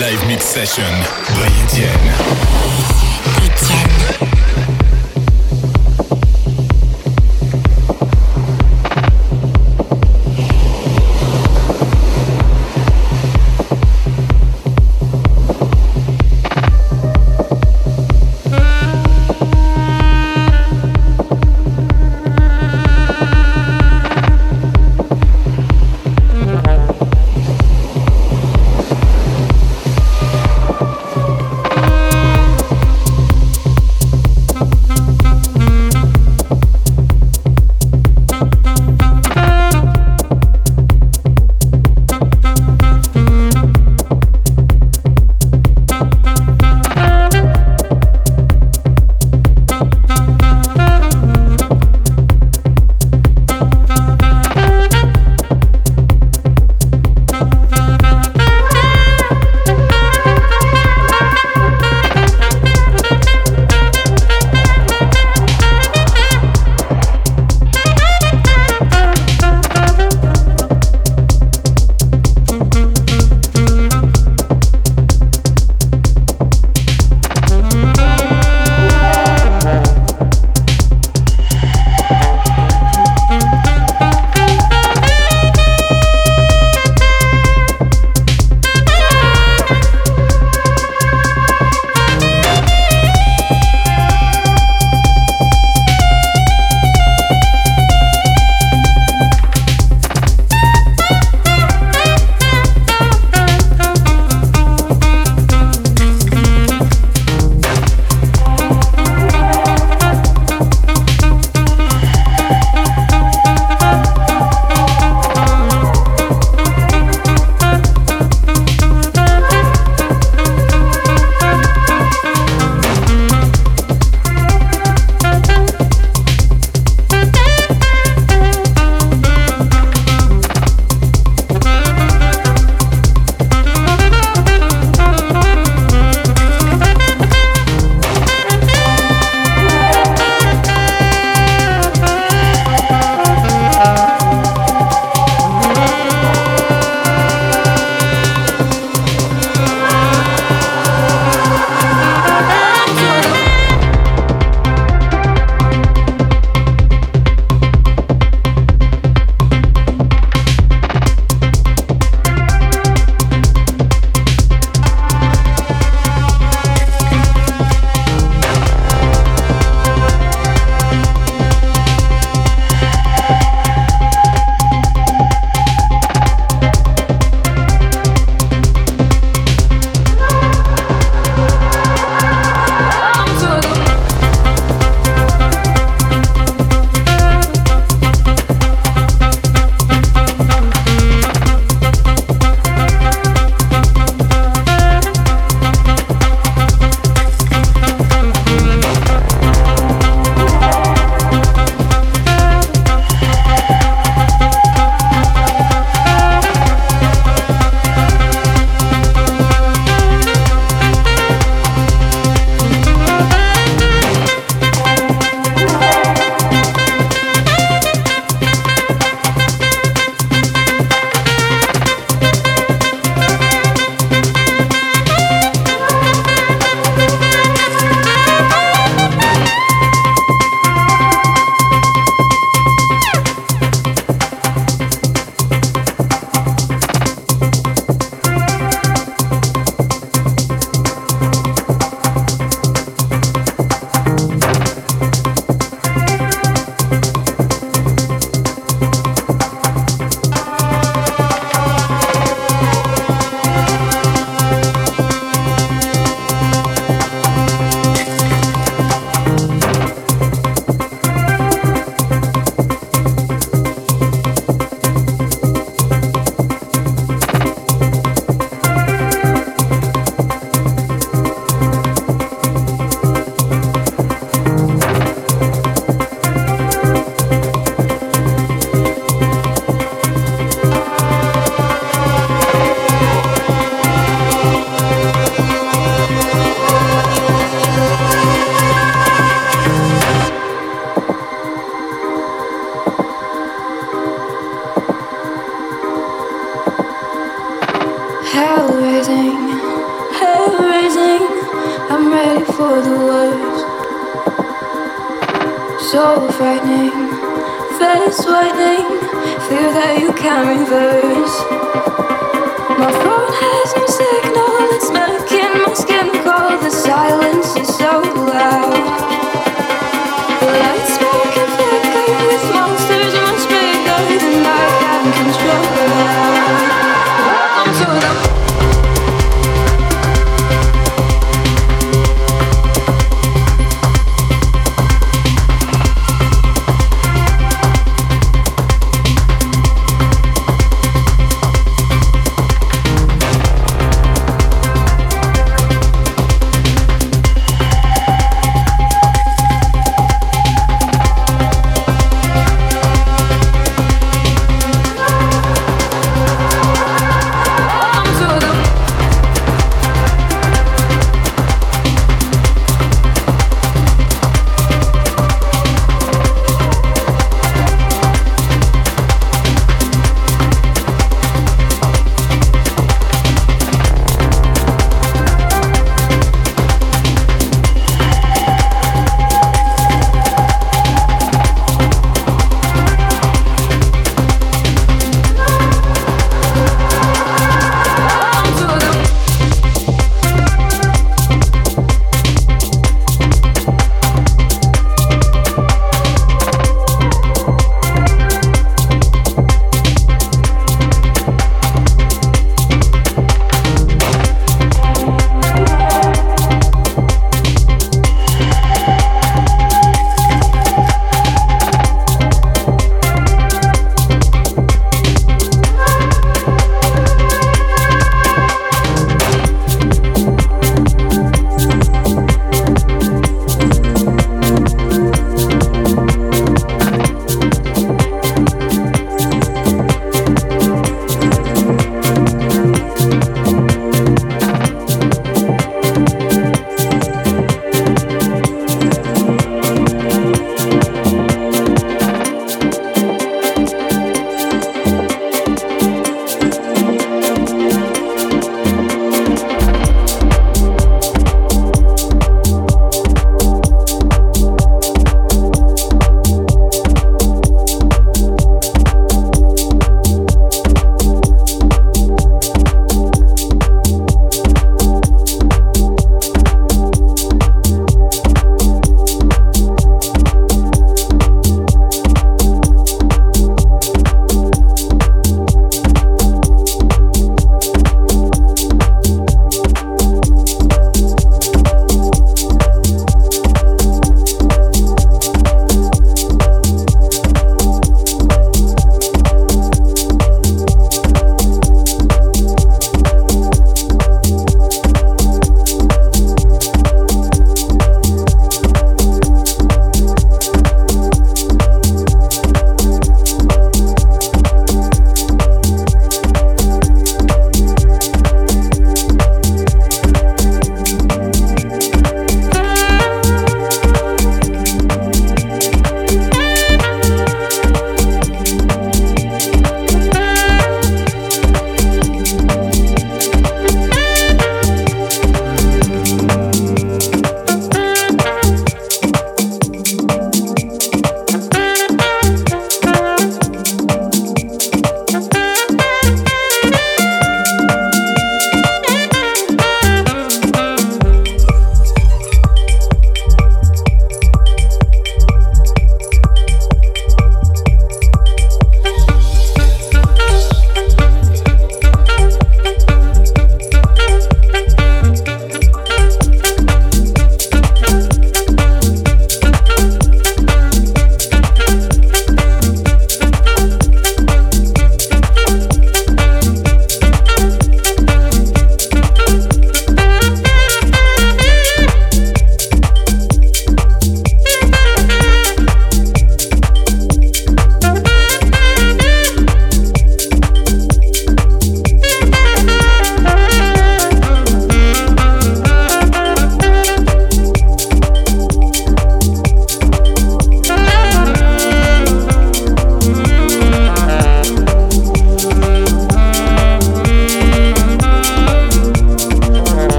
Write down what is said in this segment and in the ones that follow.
Live Mix Session by Etienne.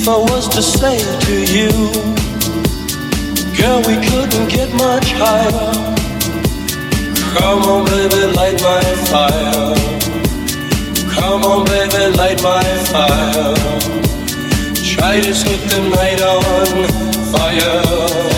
if I was to say to you, girl, we couldn't get much higher. Come on, baby, light my fire. Come on, baby, light my fire. Try to set the night on fire.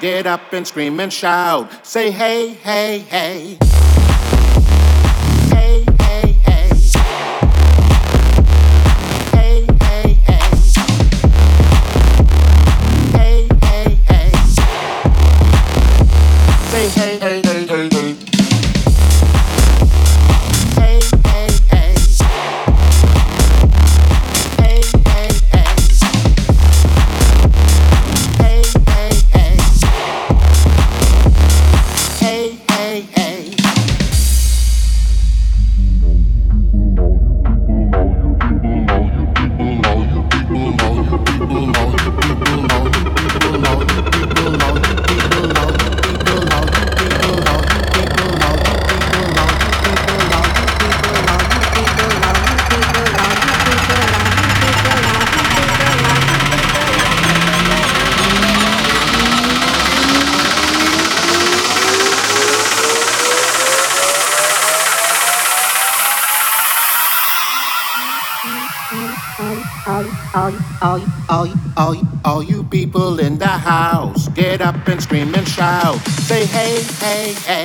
Get up and scream and shout. Say hey, hey, hey. say hey, hey, hey.